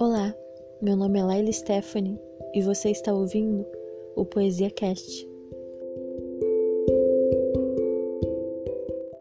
Olá, meu nome é Laila Stephanie e você está ouvindo o Poesia Cast.